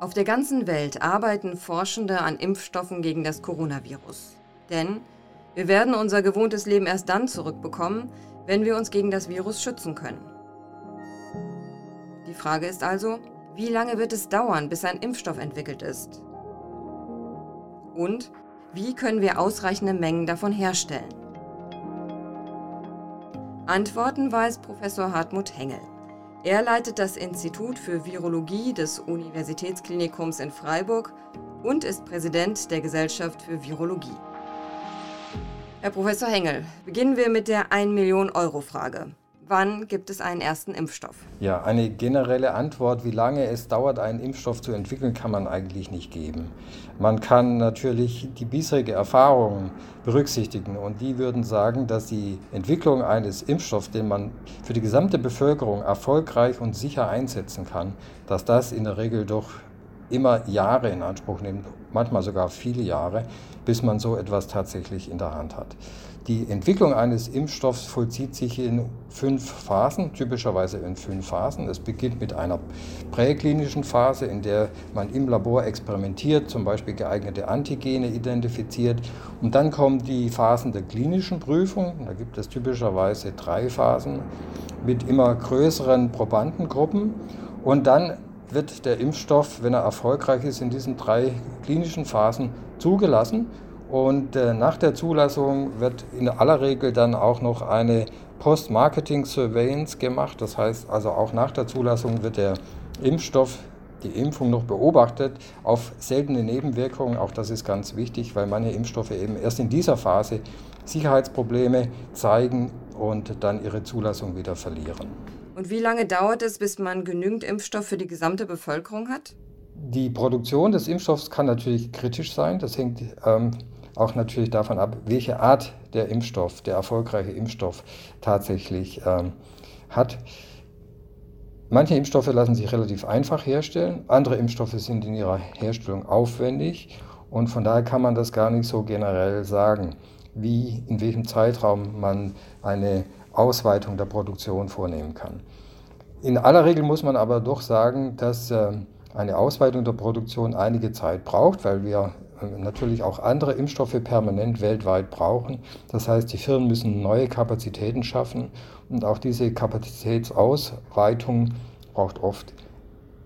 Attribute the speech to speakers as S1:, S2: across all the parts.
S1: Auf der ganzen Welt arbeiten Forschende an Impfstoffen gegen das Coronavirus. Denn wir werden unser gewohntes Leben erst dann zurückbekommen, wenn wir uns gegen das Virus schützen können. Die Frage ist also, wie lange wird es dauern, bis ein Impfstoff entwickelt ist? Und wie können wir ausreichende Mengen davon herstellen? Antworten weiß Professor Hartmut Hengel. Er leitet das Institut für Virologie des Universitätsklinikums in Freiburg und ist Präsident der Gesellschaft für Virologie. Herr Professor Hengel, beginnen wir mit der 1 Million Euro Frage. Wann gibt es einen ersten Impfstoff?
S2: Ja, eine generelle Antwort, wie lange es dauert, einen Impfstoff zu entwickeln, kann man eigentlich nicht geben. Man kann natürlich die bisherige Erfahrung berücksichtigen und die würden sagen, dass die Entwicklung eines Impfstoffs, den man für die gesamte Bevölkerung erfolgreich und sicher einsetzen kann, dass das in der Regel doch immer Jahre in Anspruch nimmt, manchmal sogar viele Jahre, bis man so etwas tatsächlich in der Hand hat. Die Entwicklung eines Impfstoffs vollzieht sich in fünf Phasen, typischerweise in fünf Phasen. Es beginnt mit einer präklinischen Phase, in der man im Labor experimentiert, zum Beispiel geeignete Antigene identifiziert. Und dann kommen die Phasen der klinischen Prüfung. Da gibt es typischerweise drei Phasen mit immer größeren Probandengruppen. Und dann wird der Impfstoff, wenn er erfolgreich ist, in diesen drei klinischen Phasen zugelassen und äh, nach der Zulassung wird in aller Regel dann auch noch eine Post-Marketing-Surveillance gemacht. Das heißt also auch nach der Zulassung wird der Impfstoff, die Impfung noch beobachtet auf seltene Nebenwirkungen. Auch das ist ganz wichtig, weil manche Impfstoffe eben erst in dieser Phase Sicherheitsprobleme zeigen und dann ihre Zulassung wieder verlieren.
S1: Und wie lange dauert es, bis man genügend Impfstoff für die gesamte Bevölkerung hat?
S2: Die Produktion des Impfstoffs kann natürlich kritisch sein. Das hängt ähm, auch natürlich davon ab, welche Art der Impfstoff, der erfolgreiche Impfstoff tatsächlich ähm, hat. Manche Impfstoffe lassen sich relativ einfach herstellen, andere Impfstoffe sind in ihrer Herstellung aufwendig und von daher kann man das gar nicht so generell sagen, wie in welchem Zeitraum man eine Ausweitung der Produktion vornehmen kann. In aller Regel muss man aber doch sagen, dass äh, eine Ausweitung der Produktion einige Zeit braucht, weil wir natürlich auch andere Impfstoffe permanent weltweit brauchen. Das heißt, die Firmen müssen neue Kapazitäten schaffen und auch diese Kapazitätsausweitung braucht oft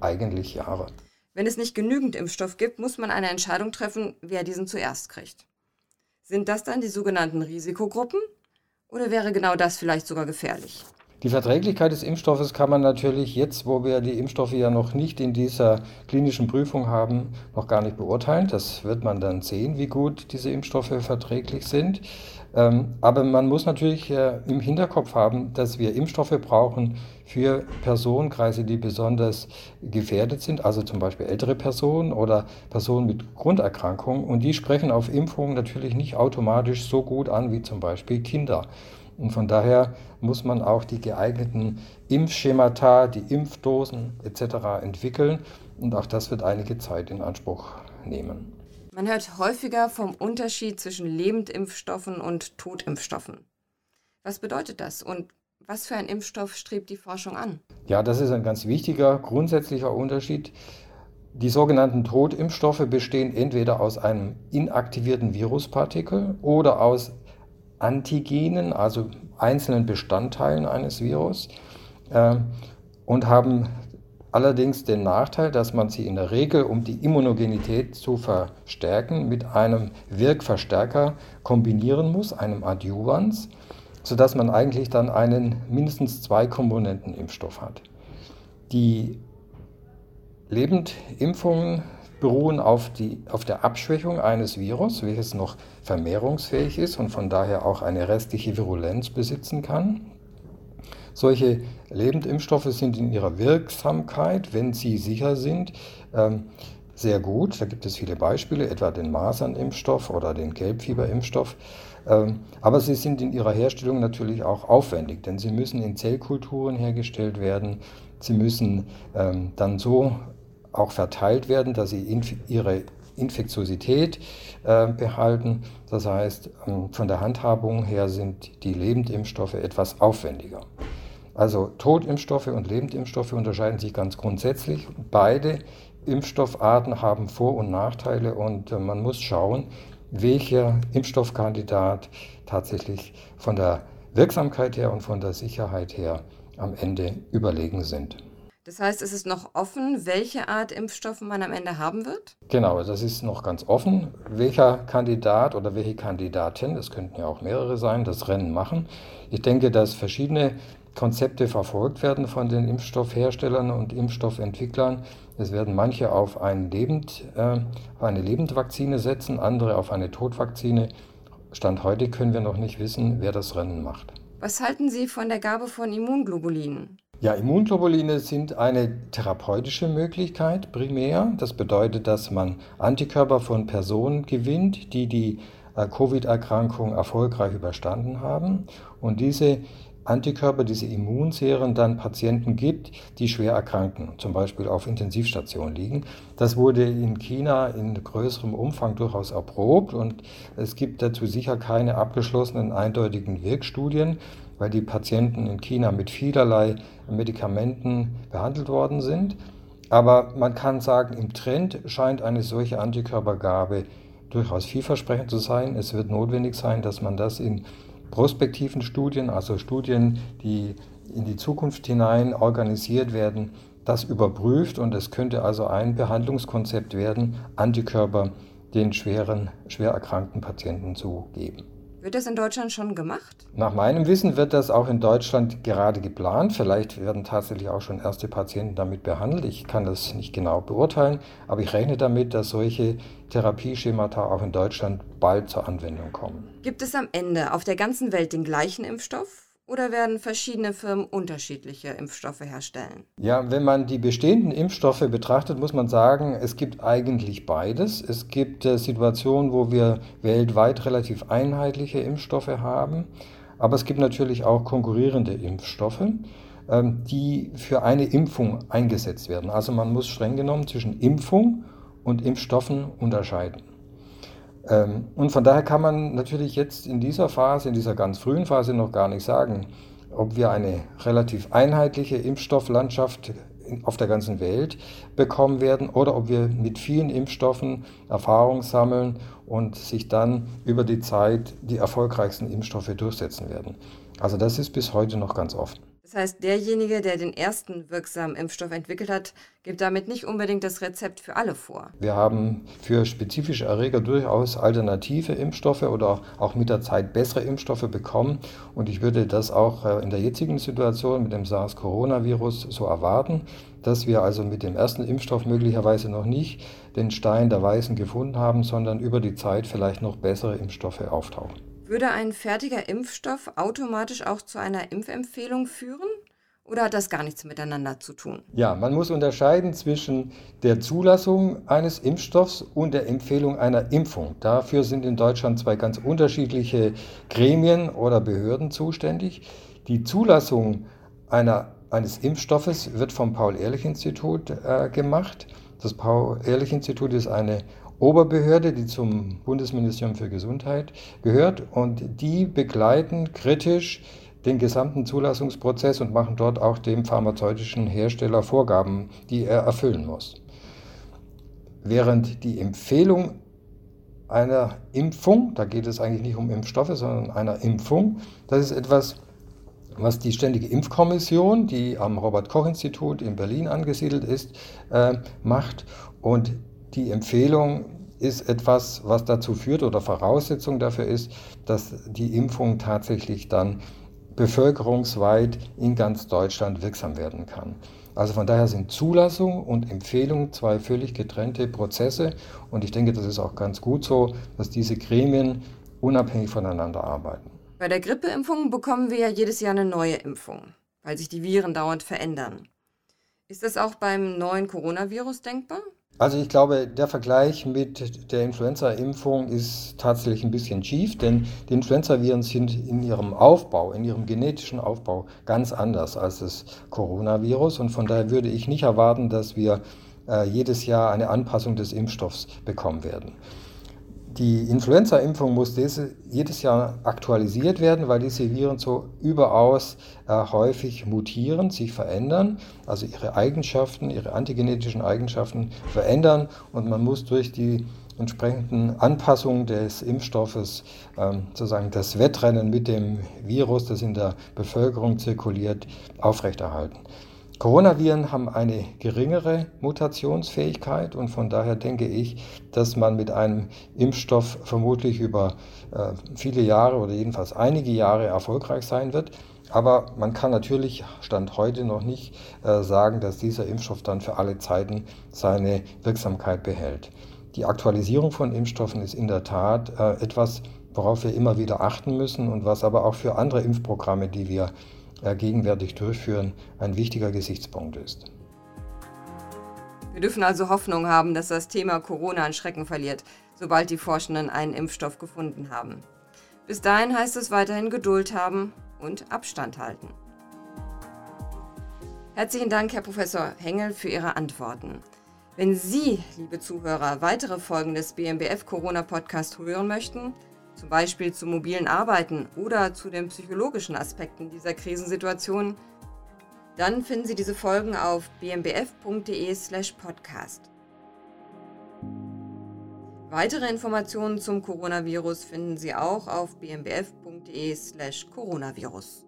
S2: eigentlich Jahre.
S1: Wenn es nicht genügend Impfstoff gibt, muss man eine Entscheidung treffen, wer diesen zuerst kriegt. Sind das dann die sogenannten Risikogruppen? Oder wäre genau das vielleicht sogar gefährlich?
S2: Die Verträglichkeit des Impfstoffes kann man natürlich jetzt, wo wir die Impfstoffe ja noch nicht in dieser klinischen Prüfung haben, noch gar nicht beurteilen. Das wird man dann sehen, wie gut diese Impfstoffe verträglich sind. Ähm, aber man muss natürlich äh, im Hinterkopf haben, dass wir Impfstoffe brauchen für Personenkreise, die besonders gefährdet sind, also zum Beispiel ältere Personen oder Personen mit Grunderkrankungen. Und die sprechen auf Impfungen natürlich nicht automatisch so gut an wie zum Beispiel Kinder. Und von daher muss man auch die geeigneten Impfschemata, die Impfdosen etc. entwickeln. Und auch das wird einige Zeit in Anspruch nehmen.
S1: Man hört häufiger vom Unterschied zwischen Lebendimpfstoffen und Totimpfstoffen. Was bedeutet das und was für ein Impfstoff strebt die Forschung an?
S2: Ja, das ist ein ganz wichtiger, grundsätzlicher Unterschied. Die sogenannten Totimpfstoffe bestehen entweder aus einem inaktivierten Viruspartikel oder aus Antigenen, also einzelnen Bestandteilen eines Virus, äh, und haben allerdings den Nachteil, dass man sie in der Regel, um die Immunogenität zu verstärken, mit einem Wirkverstärker kombinieren muss, einem Adjuvans, sodass man eigentlich dann einen mindestens zwei Komponenten Impfstoff hat. Die Lebendimpfungen beruhen auf, die, auf der Abschwächung eines Virus, welches noch vermehrungsfähig ist und von daher auch eine restliche Virulenz besitzen kann. Solche Lebendimpfstoffe sind in ihrer Wirksamkeit, wenn sie sicher sind, ähm, sehr gut. Da gibt es viele Beispiele, etwa den Masernimpfstoff oder den Gelbfieberimpfstoff. Ähm, aber sie sind in ihrer Herstellung natürlich auch aufwendig, denn sie müssen in Zellkulturen hergestellt werden. Sie müssen ähm, dann so auch verteilt werden, dass sie inf ihre Infektiosität äh, behalten. Das heißt, ähm, von der Handhabung her sind die Lebendimpfstoffe etwas aufwendiger. Also Totimpfstoffe und Lebendimpfstoffe unterscheiden sich ganz grundsätzlich. Beide Impfstoffarten haben Vor- und Nachteile und äh, man muss schauen, welcher Impfstoffkandidat tatsächlich von der Wirksamkeit her und von der Sicherheit her am Ende überlegen sind.
S1: Das heißt, es ist noch offen, welche Art Impfstoffe man am Ende haben wird?
S2: Genau, das ist noch ganz offen, welcher Kandidat oder welche Kandidatin, es könnten ja auch mehrere sein, das Rennen machen. Ich denke, dass verschiedene Konzepte verfolgt werden von den Impfstoffherstellern und Impfstoffentwicklern. Es werden manche auf, ein Lebend, äh, eine Lebendvakzine setzen, andere auf eine Todvakzine. Stand heute können wir noch nicht wissen, wer das Rennen macht.
S1: Was halten Sie von der Gabe von Immunglobulinen?
S2: Ja, Immunglobuline sind eine therapeutische Möglichkeit primär. Das bedeutet, dass man Antikörper von Personen gewinnt, die die äh, Covid-Erkrankung erfolgreich überstanden haben. Und diese Antikörper, diese Immunserien dann Patienten gibt, die schwer erkranken, zum Beispiel auf Intensivstationen liegen. Das wurde in China in größerem Umfang durchaus erprobt und es gibt dazu sicher keine abgeschlossenen eindeutigen Wirkstudien weil die Patienten in China mit vielerlei Medikamenten behandelt worden sind. Aber man kann sagen, im Trend scheint eine solche Antikörpergabe durchaus vielversprechend zu sein. Es wird notwendig sein, dass man das in prospektiven Studien, also Studien, die in die Zukunft hinein organisiert werden, das überprüft und es könnte also ein Behandlungskonzept werden, Antikörper den schweren, schwer erkrankten Patienten zu geben.
S1: Wird das in Deutschland schon gemacht?
S2: Nach meinem Wissen wird das auch in Deutschland gerade geplant. Vielleicht werden tatsächlich auch schon erste Patienten damit behandelt. Ich kann das nicht genau beurteilen, aber ich rechne damit, dass solche Therapieschemata auch in Deutschland bald zur Anwendung kommen.
S1: Gibt es am Ende auf der ganzen Welt den gleichen Impfstoff? Oder werden verschiedene Firmen unterschiedliche Impfstoffe herstellen?
S2: Ja, wenn man die bestehenden Impfstoffe betrachtet, muss man sagen, es gibt eigentlich beides. Es gibt äh, Situationen, wo wir weltweit relativ einheitliche Impfstoffe haben, aber es gibt natürlich auch konkurrierende Impfstoffe, ähm, die für eine Impfung eingesetzt werden. Also man muss streng genommen zwischen Impfung und Impfstoffen unterscheiden. Ähm, und von daher kann man natürlich jetzt in dieser Phase, in dieser ganz frühen Phase noch gar nicht sagen, ob wir eine relativ einheitliche Impfstofflandschaft auf der ganzen Welt bekommen werden oder ob wir mit vielen Impfstoffen Erfahrung sammeln und sich dann über die Zeit die erfolgreichsten Impfstoffe durchsetzen werden. Also das ist bis heute noch ganz offen.
S1: Das heißt, derjenige, der den ersten wirksamen Impfstoff entwickelt hat, gibt damit nicht unbedingt das Rezept für alle vor.
S2: Wir haben für spezifische Erreger durchaus alternative Impfstoffe oder auch mit der Zeit bessere Impfstoffe bekommen. Und ich würde das auch äh, in der jetzigen Situation mit dem SARS-Coronavirus so erwarten, dass wir also mit dem ersten Impfstoff möglicherweise noch nicht den Stein der Weisen gefunden haben, sondern über die Zeit vielleicht noch bessere Impfstoffe auftauchen.
S1: Würde ein fertiger Impfstoff automatisch auch zu einer Impfempfehlung führen? Oder hat das gar nichts miteinander zu tun?
S2: Ja, man muss unterscheiden zwischen der Zulassung eines Impfstoffs und der Empfehlung einer Impfung. Dafür sind in Deutschland zwei ganz unterschiedliche Gremien oder Behörden zuständig. Die Zulassung einer, eines Impfstoffes wird vom Paul-Ehrlich-Institut äh, gemacht. Das Paul-Ehrlich-Institut ist eine Oberbehörde, die zum Bundesministerium für Gesundheit gehört und die begleiten kritisch den gesamten Zulassungsprozess und machen dort auch dem pharmazeutischen Hersteller Vorgaben, die er erfüllen muss. Während die Empfehlung einer Impfung, da geht es eigentlich nicht um Impfstoffe, sondern einer Impfung, das ist etwas, was die Ständige Impfkommission, die am Robert Koch Institut in Berlin angesiedelt ist, äh, macht. Und die Empfehlung ist etwas, was dazu führt oder Voraussetzung dafür ist, dass die Impfung tatsächlich dann bevölkerungsweit in ganz Deutschland wirksam werden kann. Also von daher sind Zulassung und Empfehlung zwei völlig getrennte Prozesse und ich denke, das ist auch ganz gut so, dass diese Gremien unabhängig voneinander arbeiten.
S1: Bei der Grippeimpfung bekommen wir ja jedes Jahr eine neue Impfung, weil sich die Viren dauernd verändern. Ist das auch beim neuen Coronavirus denkbar?
S2: Also ich glaube, der Vergleich mit der Influenza-Impfung ist tatsächlich ein bisschen schief, denn die Influenza-Viren sind in ihrem Aufbau, in ihrem genetischen Aufbau ganz anders als das Coronavirus und von daher würde ich nicht erwarten, dass wir äh, jedes Jahr eine Anpassung des Impfstoffs bekommen werden. Die Influenza-Impfung muss diese, jedes Jahr aktualisiert werden, weil diese Viren so überaus äh, häufig mutieren, sich verändern, also ihre Eigenschaften, ihre antigenetischen Eigenschaften verändern und man muss durch die entsprechenden Anpassungen des Impfstoffes ähm, sozusagen das Wettrennen mit dem Virus, das in der Bevölkerung zirkuliert, aufrechterhalten. Coronaviren haben eine geringere Mutationsfähigkeit und von daher denke ich, dass man mit einem Impfstoff vermutlich über äh, viele Jahre oder jedenfalls einige Jahre erfolgreich sein wird. Aber man kann natürlich Stand heute noch nicht äh, sagen, dass dieser Impfstoff dann für alle Zeiten seine Wirksamkeit behält. Die Aktualisierung von Impfstoffen ist in der Tat äh, etwas, worauf wir immer wieder achten müssen und was aber auch für andere Impfprogramme, die wir gegenwärtig durchführen, ein wichtiger Gesichtspunkt ist.
S1: Wir dürfen also Hoffnung haben, dass das Thema Corona an Schrecken verliert, sobald die Forschenden einen Impfstoff gefunden haben. Bis dahin heißt es weiterhin Geduld haben und Abstand halten. Herzlichen Dank, Herr Professor Hengel, für Ihre Antworten. Wenn Sie, liebe Zuhörer, weitere Folgen des BMBF Corona Podcast hören möchten, zum Beispiel zum mobilen Arbeiten oder zu den psychologischen Aspekten dieser Krisensituation, dann finden Sie diese Folgen auf bmbf.de/podcast. Weitere Informationen zum Coronavirus finden Sie auch auf bmbf.de/coronavirus.